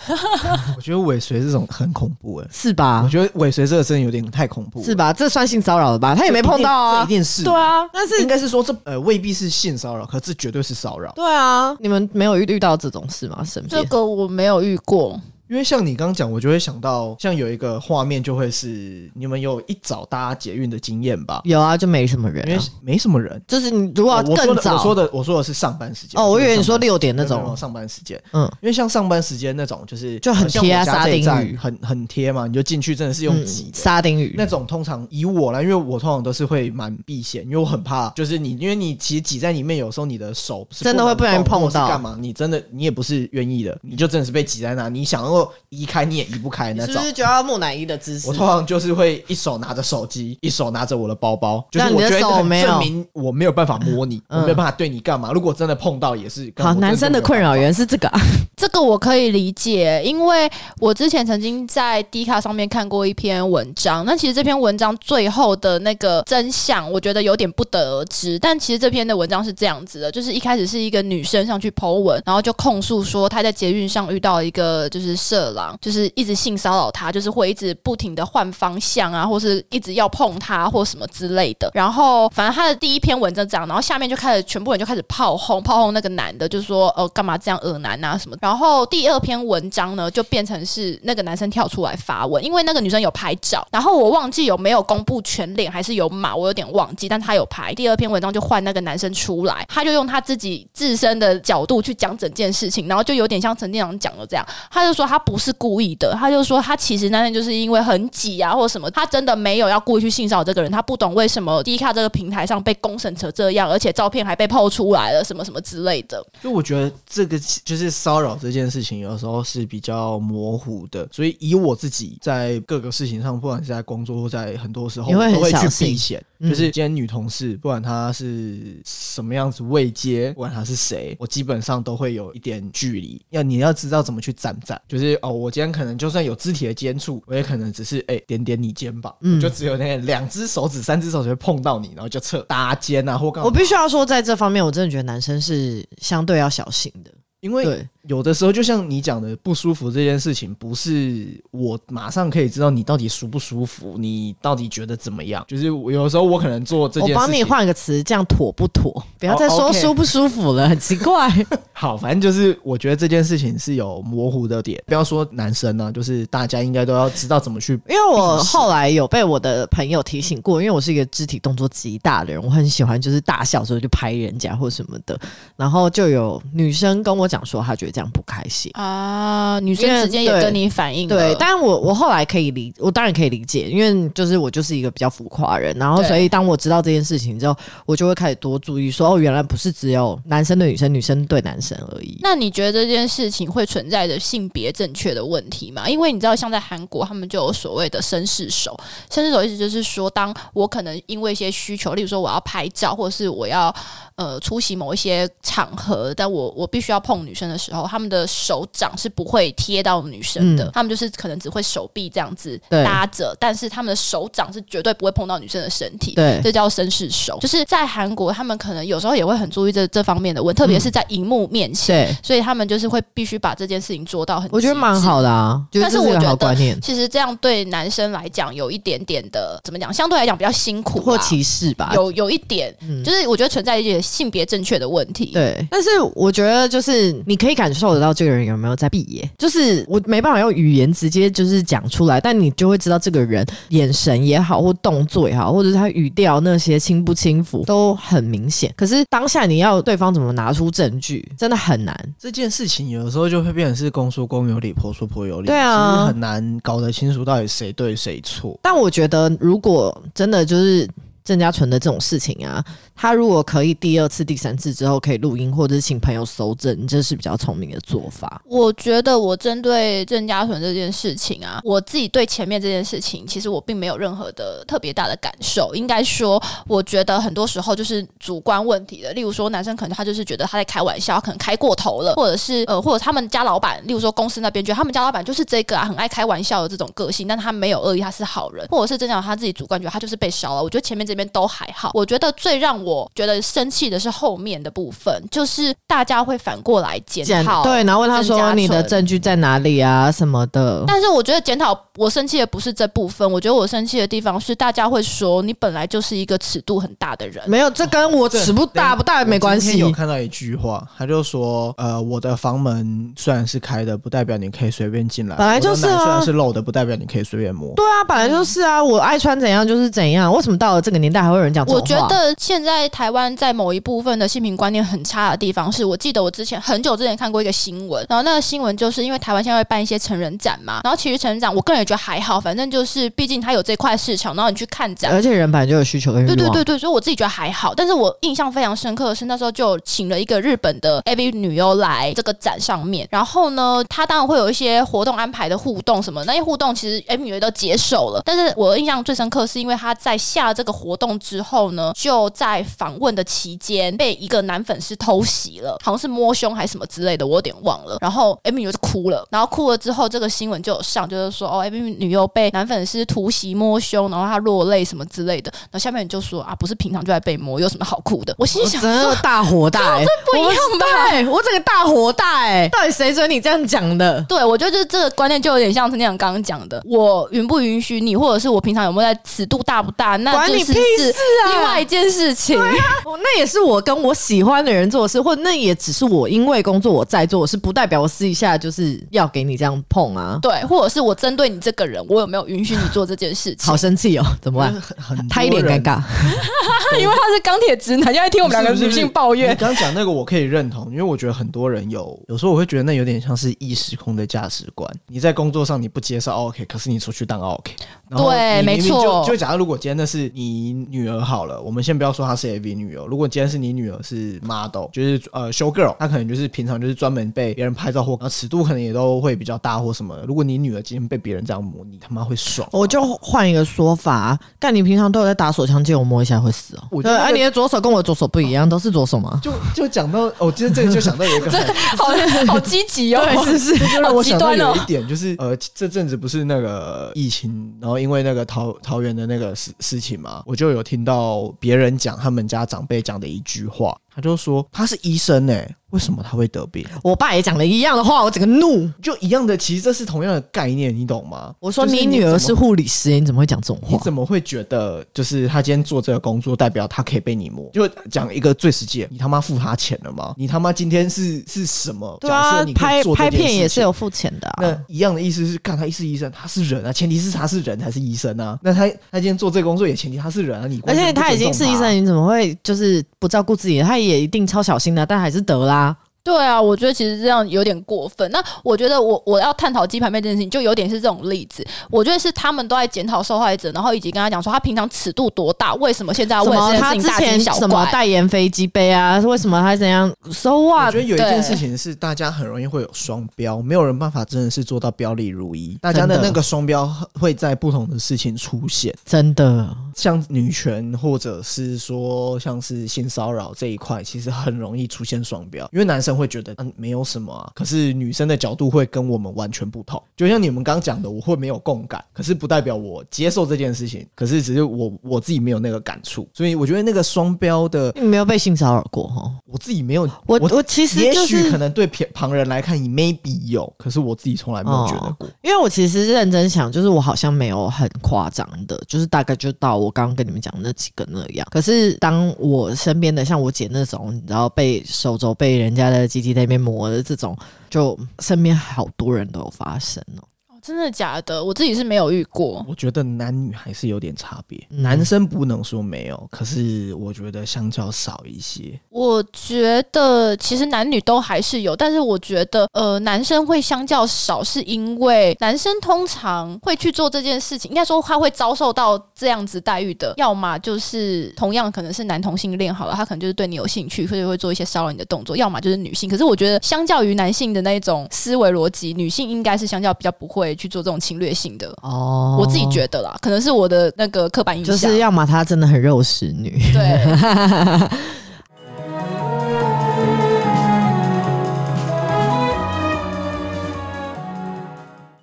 我觉得尾随这种很恐怖哎，是吧我？觉得尾随这个真的有点太恐怖了，是吧？这算性骚扰了吧？他也没碰到啊这一。定是对。啊，但是应该是说这呃未必是性骚扰，可这绝对是骚扰。对啊，你们没有遇遇到这种事吗？身边这个我没有遇过。因为像你刚刚讲，我就会想到，像有一个画面就会是你们有一早搭捷运的经验吧？有啊，就没什么人、因为啊。没什么人。就是你如果更早，我说的我说的是上班时间哦我以为你说六点那种上班时间，嗯，因为像上班时间那种就是就很像贴啊沙丁鱼很很贴嘛，你就进去真的是用嗯挤的。沙丁鱼那种通常以我来，因为我通常都是会蛮避嫌，因为我很怕，就是你，因为你其实挤在里面，有时候你的手是真的会不小心碰到干嘛？你真的你也不是愿意的，你就真的是被挤在那，你想要移开你也移不开那种。是不是就要木乃伊的姿势我？通常就是会一手拿着手机，一手拿着我的包包，就是那你的我觉得证明我没有办法摸你，嗯我没有办法对你干嘛。如果真的碰到，也是跟好，男生的困扰没有办法原来是这个、啊，这个我可以理解，因为我之前曾经在 D 卡上面看过一篇文章。那其实这篇文章最后的那个真相，我觉得有点不得而知。但其实这篇的文章是这样子的，就是一开始是一个女生上去 Po 文，然后就控诉说她在捷运上遇到一个就是色狼，就是一直性骚扰他，就是会一直不停的换方向啊，或是一直要碰他或什么之类的。然后反正他的第一篇文章这样，然后下面就开始全部人就开始炮轰炮轰那个男的，就说呃干嘛这样恶男啊什么。然后第二篇文章呢就变成是那个男生跳出来发文，因为那个女生有拍照，然后我忘记有没有公布全脸还是有码，我有点忘记，但他有拍。第二篇文章就换那个男生出来，他就用他自己自身的角度去讲整件事情，然后就有点像陈店长讲的这样，他就说他不是故意的，他就说他其实那天就是因为很挤啊或者什么，他真的没有要故意去性骚扰这个人，他不懂为什么 D 卡这个平台上被公审成这样，而且照片还被抛出来了，什么什么之类的。就我觉得这个就是骚扰这件事情，有时候是比较模糊的，所以以我自己在各个事情上，不管是在工作或在很多时候，会都会去避嫌。嗯就是今天女同事，不管她是什么样子未接，不管她是谁，我基本上都会有一点距离。要你要知道怎么去站站，就是哦，我今天可能就算有肢体的接触，我也可能只是哎、点点你肩膀，嗯就只有那两只手指、三只手指会碰到你，然后就侧搭肩啊或干嘛。我必须要说，在这方面，我真的觉得男生是相对要小心的。因为对，有的时候，就像你讲的不舒服这件事情，不是我马上可以知道你到底舒不舒服，你到底觉得怎么样。就是我有时候我可能做这件事情，我帮你换个词，这样妥不妥？不要再说舒不舒服了，很奇怪。好，反正就是我觉得这件事情是有模糊的点。不要说男生呢、就是大家应该都要知道怎么去。因为我后来有被我的朋友提醒过，因为我是一个肢体动作极大的人，我很喜欢就是大笑的时候就拍人家或什么的，然后就有女生跟我讲说，她觉得样不开心。啊，女生因为之间也跟你反映了对，但我我后来可以理，我当然可以理解，因为就是我就是一个比较浮夸人，然后所以当我知道这件事情之后，我就会开始多注意说，哦，原来不是只有男生对女生，女生对男生而已。那你觉得这件事情会存在着性别正确的问题吗？因为你知道，像在韩国，他们就有所谓的绅士手。绅士手意思就是说，当我可能因为一些需求，例如说我要拍照，或者是我要呃出席某一些场合，但我我必须要碰女生的时候，他们的手掌是不会贴到女生的，嗯他们就是可能只会手臂这样子搭着，但是他们的手掌是绝对不会碰到女生的身体。对这叫绅士手。就是在韩国，他们可能有时候也会很注意这这方面的问，特别是在荧幕面前。对，所以他们就是会必须把这件事情做到很，我觉得蛮好。的啊，但是我觉得好观念，其实这样对男生来讲有一点点的怎么讲，相对来讲比较辛苦啦，或歧视吧。有有一点，嗯就是我觉得存在一些性别正确的问题。对，但是我觉得就是你可以感受得到这个人有没有在闭眼，就是我没办法用语言直接就是讲出来，但你就会知道这个人眼神也好，或动作也好，或者是他语调那些轻不轻浮都很明显。可是当下你要对方怎么拿出证据，真的很难。这件事情有的时候就会变成是公说公有理，婆说婆有理，对啊其实很难搞得清楚到底谁对谁错。但我觉得，如果真的就是郑家纯的这种事情啊，他如果可以第二次、第三次之后可以录音，或者是请朋友搜证，这是比较聪明的做法。我觉得我针对郑家纯这件事情啊，我自己对前面这件事情，其实我并没有任何的特别大的感受。应该说，我觉得很多时候就是主观问题的。例如说，男生可能他就是觉得他在开玩笑，可能开过头了，或者是呃，或者他们家老板，例如说公司那边觉得他们家老板就是这个啊，很爱开玩笑的这种个性，但他没有恶意，他是好人，或者是郑家纯他自己主观觉得他就是被烧了。我觉得前面这边都还好。我觉得最让我觉得生气的是后面的部分，就是大家会反过来检讨，对，然后问他说你的证据在哪里啊什么的。但是我觉得检讨我生气的不是这部分，我觉得我生气的地方是大家会说你本来就是一个尺度很大的人。没有，这跟我尺不大不大没关系我有。看到一句话，他就说：“呃，我的房门虽然是开的，不代表你可以随便进来。本来就是啊我的奶虽然是漏的，不代表你可以随便摸。对啊，本来就是啊，我爱穿怎样就是怎样。为什么到了这个年代还会有人讲我？觉得现在在台湾在某一部分的性平观念很差的地方是，我记得我之前很久之前看过一个新闻，然后那个新闻就是因为台湾现在会办一些成人展嘛，然后其实成人展我个人也觉得还好，反正就是毕竟它有这块市场，然后你去看展，而且人本来就有需求跟欲望。对对对对，所以我自己觉得还好。但是我印象非常深刻的是，那时候就请了一个日本的 AV 女优来这个展上面，然后呢，她当然会有一些活动安排的互动什么，那些互动其实 AV 女优都接受了。但是我印象最深刻是因为她在下这个活动之后呢，就在访问的期间被一个男粉丝偷袭了，好像是摸胸还是什么之类的，我有点忘了。然后优就哭了，然后哭了之后，这个新闻就有上，就是说哦，AV 女优被男粉丝突袭摸胸，然后她落泪什么之类的。然后下面人就说啊，不是平常就在被摸，有什么好哭的？我心我想真的大火大、欸，不一样吧？对我整个大火大哎、到底谁准你这样讲的？对，我觉得就是这个观念就有点像是那样刚刚讲的，我允不允许你，或者是我平常有没有在尺度大不大，那就你屁是事啊另外一件事情。我那也是我跟我喜欢的人做的事，或者那也只是我因为工作我在做的事，不代表我私底下就是要给你这样碰啊。对，或者是我针对你这个人，我有没有允许你做这件事情？好生气哦，怎么办？他一脸尴人。尬，因为他是钢铁直男，就在听我们两个女不是不是性抱怨你。刚讲那个我可以认同，因为我觉得很多人有，有时候我会觉得那有点像是异时空的价值观。你在工作上你不接受 OK，可是你出去当 OK，对没错就就假如如果今天那是你女儿好了，我们先不要说她是 AV 女优，如果今天是你女儿是 model，就是呃 show girl，她可能就是平常就是专门被别人拍照或然后尺度可能也都会比较大或什么的。如果你女儿今天被别人这样摸，你他妈会爽吗？我就换一个说法，干你平常都有在打手枪，借我摸一下会死哦。对，哎、你的左手跟我的左手不一样，都是左手吗？就就讲到哦，今天这个就想到有一个 很好好积极哦，对是不是就让我想到有一点，就是呃，这阵子不是那个疫情，然后因为那个桃桃园的那个事事情嘛，我就有听到别人讲他们家长辈讲的一句话，他就说他是医生哎、为什么他会得病？我爸也讲了一样的话，我整个怒。就一样的，其实这是同样的概念，你懂吗？我说你女儿是护理师，你怎么会讲这种话你？怎么会觉得就是他今天做这个工作，代表他可以被你摸？就讲一个最实际的，你他妈付他钱了吗？你他妈今天是是什么？对啊拍拍片也是有付钱的、那啊。一样的意思是，干他是医生，他是人啊，前提是他是人才是医生啊。那他他今天做这个工作也前提他是人啊，你而且他已经是医生，你怎么会就是不照顾自己？他也也一定超小心的，但还是得啦。对啊，我觉得其实这样有点过分。那我觉得我我要探讨鸡排妹这件事情，就有点是这种例子。我觉得是他们都在检讨受害者，然后以及跟他讲说他平常尺度多大，为什么现在要什为么他之这件事情大惊前小什么？代言飞机杯啊？为什么他怎样？So 我 what？觉得有一件事情是，大家很容易会有双标，没有人办法真的是做到表里如一。大家的那个双标会在不同的事情出现，真的，像女权或者是说像是性骚扰这一块，其实很容易出现双标，因为男生会觉得嗯没有什么啊，可是女生的角度会跟我们完全不同。就像你们刚讲的，我会没有共感，可是不代表我接受这件事情，可是只是我我自己没有那个感触，所以我觉得那个双标的，你没有被性骚扰过哈？我自己没有，我我其实也就是许可能对旁旁人来看你，maybe 有，可是我自己从来没有觉得过。因为我其实认真想，就是我好像没有很夸张的，就是大概就到我刚刚跟你们讲那几个那样。可是当我身边的像我姐那种，你知道被手肘被人家的鸡鸡在那边磨的这种，就身边好多人都有发生哦。真的假的？我自己是没有遇过。我觉得男女还是有点差别，嗯男生不能说没有，可是我觉得相较少一些。我觉得其实男女都还是有，但是我觉得呃，男生会相较少，是因为男生通常会去做这件事情，应该说他会遭受到这样子待遇的，要么就是同样可能是男同性恋好了，他可能就是对你有兴趣，或者会做一些骚扰你的动作；要么就是女性。可是我觉得相较于男性的那一种思维逻辑，女性应该是相较比较不会去做这种侵略性的。哦我自己觉得啦，可能是我的那个刻板印象，就是要么她真的很肉食女，对。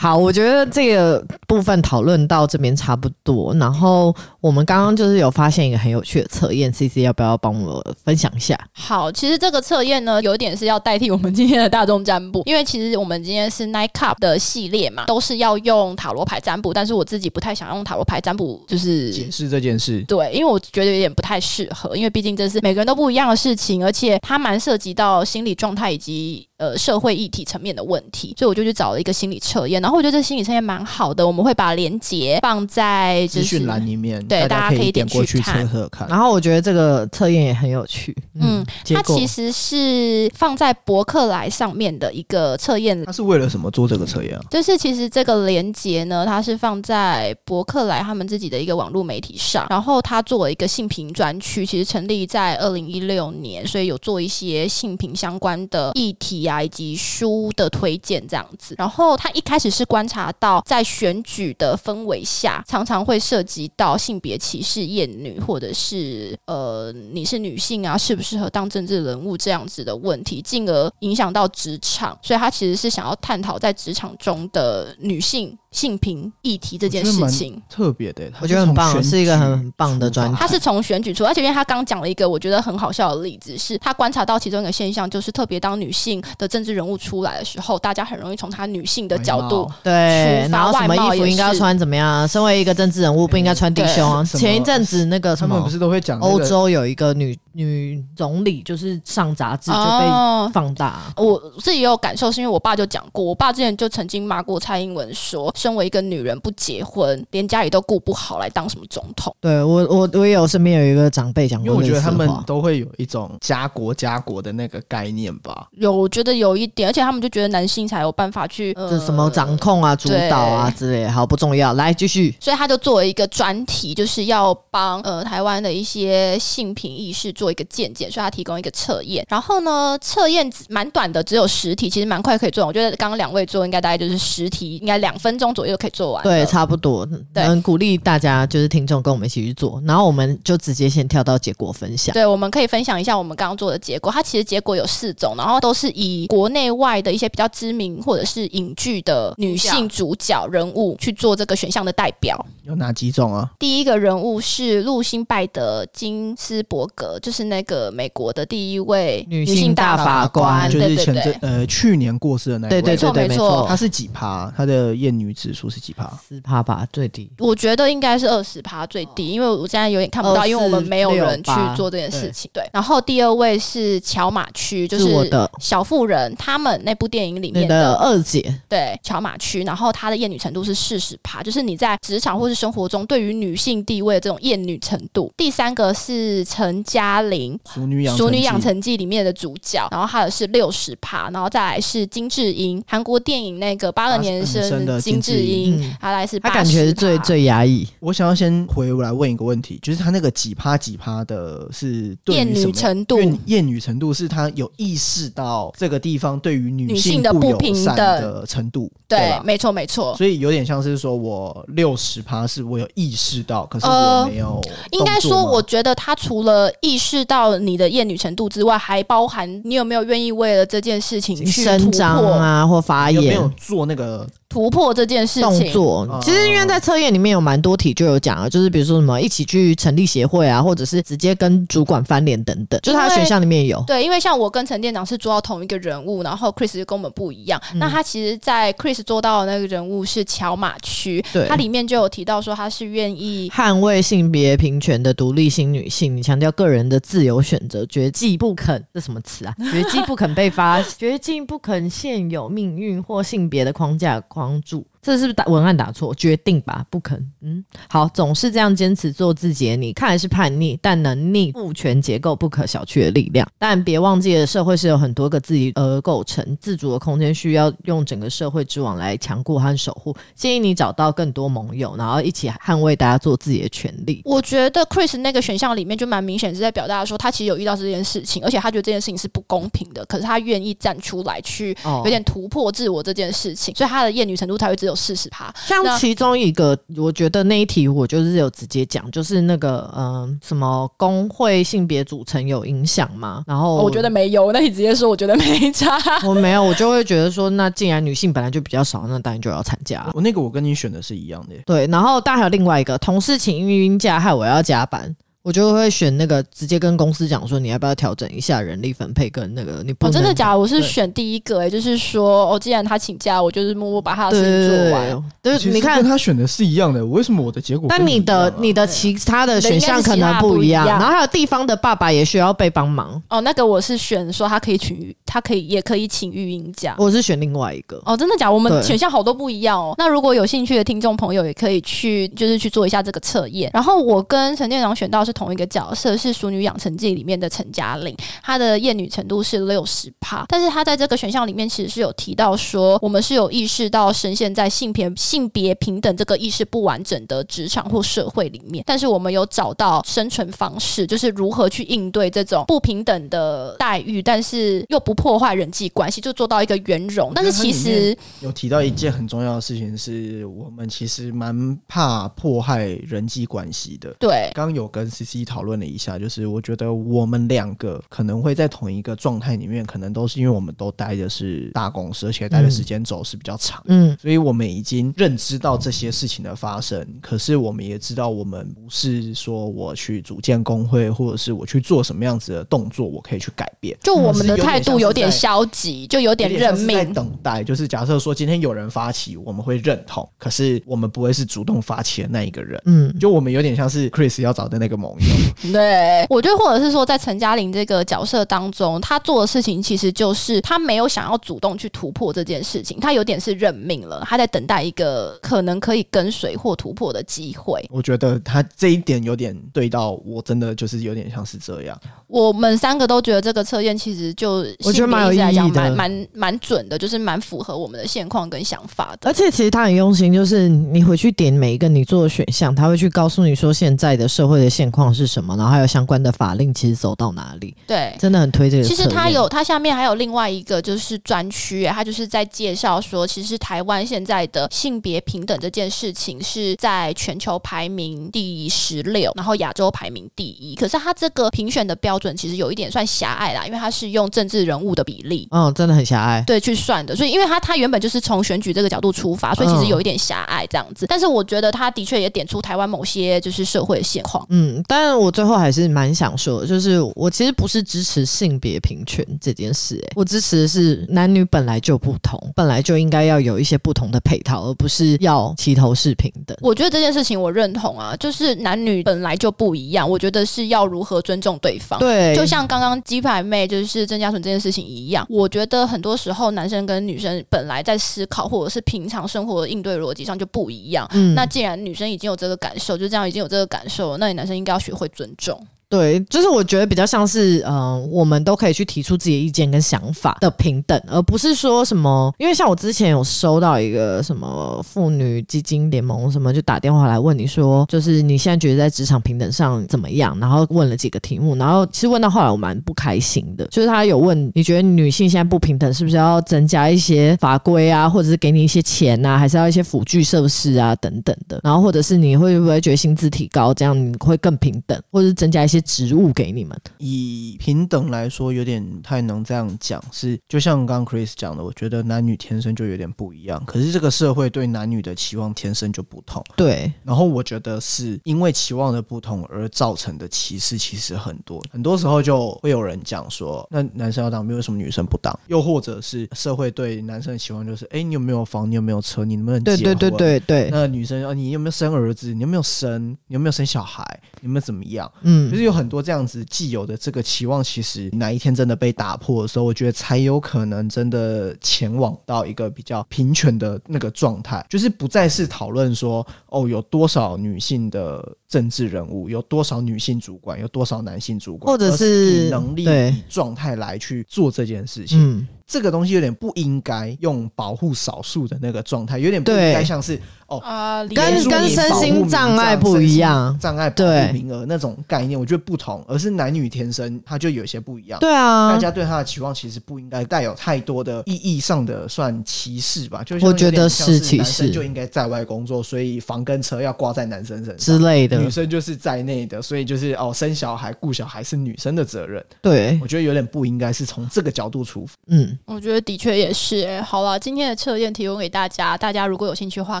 好，我觉得这个部分讨论到这边差不多。然后我们刚刚就是有发现一个很有趣的测验，C C 要不要帮我分享一下？好，其实这个测验呢，有一点是要代替我们今天的大众占卜，因为其实我们今天是 Night Cup 的系列嘛，都是要用塔罗牌占卜，但是我自己不太想用塔罗牌占卜，就是解释这件事，对，因为我觉得有点不太适合，因为毕竟这是每个人都不一样的事情，而且它蛮涉及到心理状态以及呃社会议题层面的问题，所以我就去找了一个心理测验，然后我觉得这心理测验蛮好的，我们会把链接放在就是资讯栏里面，对大家可以点点过去测测看。然后我觉得这个测验也很有趣。嗯，它其实是放在博客来上面的一个测验它是为了什么做这个测验啊？就是其实这个连接呢，它是放在博客来他们自己的一个网络媒体上，然后它做了一个性评专区，其实成立在二零一六年，所以有做一些性评相关的议题以及书的推荐这样子。然后他一开始是观察到在选举的氛围下，常常会涉及到性别歧视、厌女，或者是呃你是女性啊，适不适合当政治人物这样子的问题，进而影响到职场。所以他其实是想要探讨在职场中的女性性平议题这件事情。特别的，它我觉得很棒是一个举很棒的专出发他是从选举出，而且因为他刚讲了一个我觉得很好笑的例子，是他观察到其中一个现象，就是特别当女性的政治人物出来的时候，大家很容易从她女性的角度对，出发然后什么外貌衣服应该要穿怎么样？身为一个政治人物，不应该穿低胸啊。什么前一阵子那个什么他们不是都会讲那个欧洲有一个女女总理，就是上杂志就被哦放大。我自己也有感受，是因为我爸就讲过，我爸之前就曾经骂过蔡英文说，身为一个女人不结婚，连家里都顾不好，来当什么总统？对我我我也有身边有一个长辈讲因为我觉得他们都会有一种家国家国的那个概念吧。有，我觉得有一点，而且他们就觉得男性才有办法去这呃什么掌控啊、主导啊之类，好不重要。来继续，所以他就作为一个专题，就是要帮呃台湾的一些性平意识做一个见解，所以他提供一个测验。然后呢，测验蛮短的，只有十题，其实蛮快可以做完。我觉得刚刚两位做应该大概就是十题，应该两分钟左右可以做完。对，差不多。对嗯，鼓励大家就是听众跟我们一起去做，然后我们就直接先跳到结果分享。对，我们可以分享一下我们刚刚做的结果。它其实结果有四种，然后都是以国内外的一些比较知名或者是影剧的女性主角人物去做这个选项的代表。有哪几种啊？第一个人物是露辛拜德金斯伯格，就是那个美国的第一位女性大法官就是前对对对。阵呃去年过世的那一位对对对对，没错没错他，是几趴？她的厌女指数是几趴？十趴吧，最低。我觉得应该是二十趴最低，因为我现在有点看不到，因为我们没有人去做这件事情。对，然后第二位是乔马区，就是我的小妇人他们那部电影里面的二姐，对乔马区，然后她的厌女程度是四十趴，就是你在职场或是生活中对于女性地位的这种厌女程度。第三个是陈嘉玲，《熟女养《熟女养成记》里面的主角，然后她的是六十趴，然后再来是金智英，韩国电影那个八二年生的金智金智英英，她来是他感觉是最最压抑。我想要先回来问一个问题，就是他那个几趴几趴的是对于厌女什么程度厌厌女程度是他有意识到这个地方对于女女性的不不友善平等的程度，对，吧？没错没错。所以有点像是说我六十趴是我有意识到，可是呃我没有、应该说，我觉得他除了意识到你的厌女程度之外，还包含你有没有愿意为了这件事情去突伸张、啊，或发言有没有。做那个突破这件事动情。作哦，其实因为在测验里面有蛮多题就有讲了，就是比如说什么一起去成立协会啊，或者是直接跟主管翻脸等等，就是他的选项里面有。对，因为像我跟陈店长是做到同一个人物，然后 Chris 就跟我们不一样。嗯那他其实，在 Chris 做到的那个人物是乔马区，对他里面就有提到说他是愿意捍卫性别平权的独立新女性，你强调个人的自由选择，绝技不肯这什么词啊？绝技不肯被发，绝技不肯现有命运或性别的框架框住。这是不是打文案打错？决定吧，不肯。嗯，好，总是这样坚持做自己的你，看来是叛逆，但能力父权结构不可小觑的力量。但别忘记了，社会是有很多个自己而构成，自主的空间需要用整个社会之网来强固和守护。建议你找到更多盟友，然后一起捍卫大家做自己的权利。我觉得 Chris 那个选项里面就蛮明显是在表达说，他其实有遇到这件事情，而且他觉得这件事情是不公平的，可是他愿意站出来去哦有点突破自我这件事情，所以他的厌女程度才会只有四十趴。那像其中一个，我觉得那一题我就是有直接讲，就是那个嗯、呃什么工会性别组成有影响吗？然后哦我觉得没有，那你直接说，我觉得没差。我没有，我就会觉得说，那既然女性本来就比较少，那当然就要参加。我那个我跟你选的是一样的，对，然后当然还有另外一个同事请孕孕假，害我要加班。我就会选那个直接跟公司讲说，你要不要调整一下人力分配跟那个你不哦，真的假的？我是选第一个、欸，就是说，哦，既然他请假，我就是默默把他的事情对对做完。对，就其实是你看跟，他选的是一样的，为什么我的结果跟但你一样啊？的你的其他的选项可能不一样，不一样然后还有地方的爸爸也需要被帮忙。哦，那个我是选说他可以请，他可以也可以请育婴假。我是选另外一个。哦，真的假的？我们选项好多不一样哦。那如果有兴趣的听众朋友，也可以去就是去做一下这个测验。然后我跟陈店长选到是同一个角色，是《熟女养成记》里面的陈嘉玲，她的厌女程度是六十趴，但是她在这个选项里面其实是有提到说，我们是有意识到深陷在性别性别平等这个意识不完整的职场或社会里面，但是我们有找到生存方式，就是如何去应对这种不平等的待遇，但是又不破坏人际关系，就做到一个圆融。但是其实。有提到一件很重要的事情，是我们其实蛮怕迫害人际关系的。对，刚刚有跟 C C 讨论了一下，就是我觉得我们两个可能会在同一个状态里面，可能都是因为我们都待的是大公司，而且待的时间轴是比较长。嗯，所以我们已经认知到这些事情的发生，可是我们也知道，我们不是说我去组建工会，或者是我去做什么样子的动作，我可以去改变。就我们的态度有点消极，就有点认命。等待，就是假设说今天有人发起，我们会认同，可是我们不会是主动发起的那一个人。嗯，就我们有点像是 Chris 要找的那个盟友，对，我觉得或者是说，在陈嘉玲这个角色当中，她做的事情其实就是她没有想要主动去突破这件事情，她有点是认命了，她在等待一个可能可以跟随或突破的机会。我觉得她这一点有点对到我，真的就是有点像是这样。我们三个都觉得这个测验其实就我觉得蛮有意义的蛮蛮蛮准的，就是蛮符合我们的现况跟想法的。而且其实他很用心，就是你回去点每一个你做的选项，他会去告诉你说现在的社会的现况是什么，然后还有相关的法令其实走到哪里，对，真的很推这个。其实它有，它下面还有另外一个就是专区，它就是在介绍说，其实台湾现在的性别平等这件事情是在全球排名第十六，然后亚洲排名第一。可是它这个评选的标准其实有一点算狭隘啦，因为它是用政治人物的比例。嗯，真的很狭隘。对，去算的，所以因为它它原本就是从选举这个角度出发，所以其实有一点狭隘这样子。但是我觉得它的确也点出台湾某些就是社会的现况。嗯，但我最后还是蛮想说的，就是我其实不是支持性别平权这件事、欸，我支持的是男女本来就不同，本来就应该要有一些不同的配套，而不是要齐头式平等。我觉得这件事情我认同啊，就是男女本来就不一样，我觉得是要如何尊重对方。对，就像刚刚鸡排妹就是郑嘉纯这件事情一样，我觉得很多时候男生跟女生本来在思考或者是平常生活的应对逻辑上就不一样。嗯那既然女生已经有这个感受，就这样已经有这个感受了，那你男生应该学会尊重。对，就是我觉得比较像是，嗯、我们都可以去提出自己的意见跟想法的平等，而不是说什么，因为像我之前有收到一个什么妇女基金联盟什么，就打电话来问你说，就是你现在觉得在职场平等上怎么样？然后问了几个题目，然后其实问到后来我蛮不开心的，就是他有问你觉得女性现在不平等，是不是要增加一些法规啊，或者是给你一些钱啊，还是要一些辅具设施啊等等的？然后或者是你会不会觉得薪资提高，这样你会更平等，或者是增加一些职务给你们？以平等来说，有点太能这样讲。是就像刚刚 Chris 讲的，我觉得男女天生就有点不一样。可是这个社会对男女的期望天生就不同。对，然后我觉得是因为期望的不同而造成的歧视，其实很多。很多时候就会有人讲说，那男生要当兵，为什么女生不当？又或者是社会对男生的期望就是，哎，你有没有房？你有没有车？你能不能结婚？对对对对对，那女生啊，你有没有生儿子？你有没有生？你有没有生小孩？你有没有怎么样？嗯就是有很多这样子既有的这个期望，其实哪一天真的被打破的时候，我觉得才有可能真的前往到一个比较平权的那个状态，就是不再是讨论说哦有多少女性的政治人物，有多少女性主管，有多少男性主管，或者而是以能力、以状态来去做这件事情。嗯，这个东西有点不应该用保护少数的那个状态，有点不应对该像是哦啊，跟跟身心障碍不一样障碍保对护名额那种概念，我觉得不同，而是男女天生它就有些不一样。对啊，大家对他的期望其实不应该带有太多的意义上的算歧视吧，就像我觉得是是歧视男生就应该在外工作，所以房跟车要挂在男生身上之上。类的女，生就是在内的，所以就是哦，生小孩、顾小孩是女生的责任。对我，觉得有点不应该是从这个角度出发。嗯，我觉得的确也是、欸。好了，今天的测验提供给大家，大家如果有兴趣的话，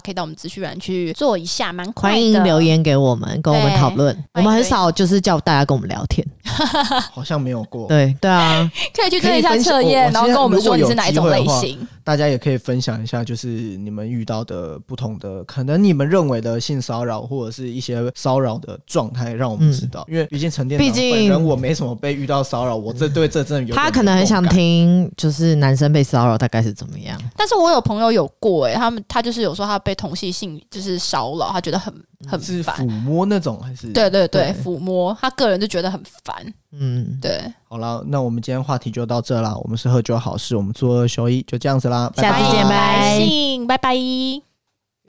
可以到我们资讯栏去做一下，蛮快的。欢迎留言给我们，跟我们对讨论。我们很少就是叫大家跟我们聊天，好像没有过。对对啊，可以去做一下测验，然后跟我们说你是哪一种类型。大家也可以分享一下，就是你们遇到的不同的，可能你们认为的性骚扰或者是一些骚扰的状态，让我们知道。因为毕竟陈店长毕竟本人我没什么被遇到骚扰，我这对这真的有他可能很想。听，就是男生被骚扰大概是怎么样。但是我有朋友有过、欸，他们他就是有说他被同性性就是骚扰，他觉得很很抚。摸那种还是？对对对，抚摸，他个人就觉得很烦。嗯，对，好了，那我们今天话题就到这啦。我们是喝酒好事，我们做二休一，就这样子啦，拜拜下次见拜拜，拜拜。